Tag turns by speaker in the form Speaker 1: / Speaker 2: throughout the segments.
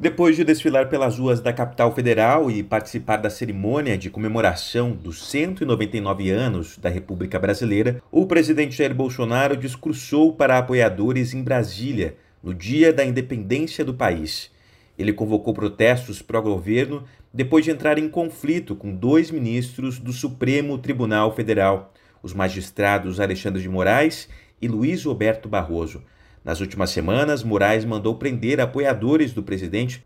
Speaker 1: Depois de desfilar pelas ruas da capital federal e participar da cerimônia de comemoração dos 199 anos da República Brasileira, o presidente Jair Bolsonaro discursou para apoiadores em Brasília, no dia da independência do país. Ele convocou protestos pró-governo depois de entrar em conflito com dois ministros do Supremo Tribunal Federal, os magistrados Alexandre de Moraes e Luiz Roberto Barroso. Nas últimas semanas, Moraes mandou prender apoiadores do presidente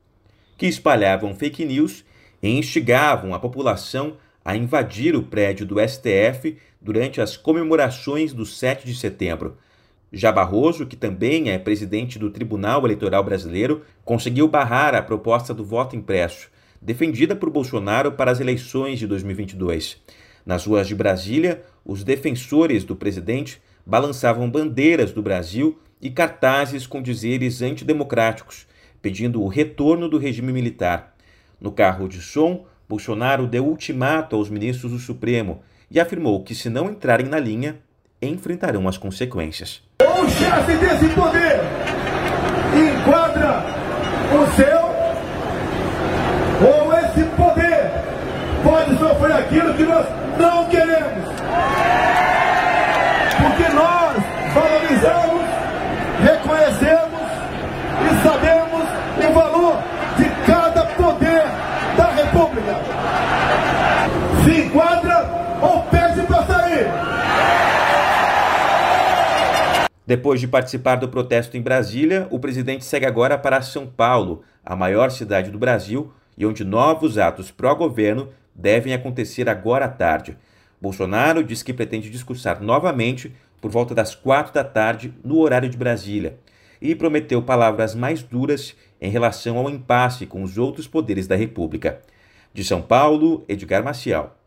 Speaker 1: que espalhavam fake news e instigavam a população a invadir o prédio do STF durante as comemorações do 7 de setembro. Já Barroso, que também é presidente do Tribunal Eleitoral Brasileiro, conseguiu barrar a proposta do voto impresso, defendida por Bolsonaro para as eleições de 2022. Nas ruas de Brasília, os defensores do presidente balançavam bandeiras do Brasil e cartazes com dizeres antidemocráticos, pedindo o retorno do regime militar. No carro de som, Bolsonaro deu ultimato aos ministros do Supremo e afirmou que, se não entrarem na linha, enfrentarão as consequências.
Speaker 2: O chefe desse poder enquadra o seu ou esse poder pode sofrer aquilo que nós não queremos. Porque nós valorizamos reconhecemos e sabemos o valor de cada poder da República. Se enquadra ou pede para sair.
Speaker 1: Depois de participar do protesto em Brasília, o presidente segue agora para São Paulo, a maior cidade do Brasil, e onde novos atos pró-governo devem acontecer agora à tarde. Bolsonaro diz que pretende discursar novamente por volta das quatro da tarde no horário de Brasília e prometeu palavras mais duras em relação ao impasse com os outros poderes da República. De São Paulo, Edgar Maciel.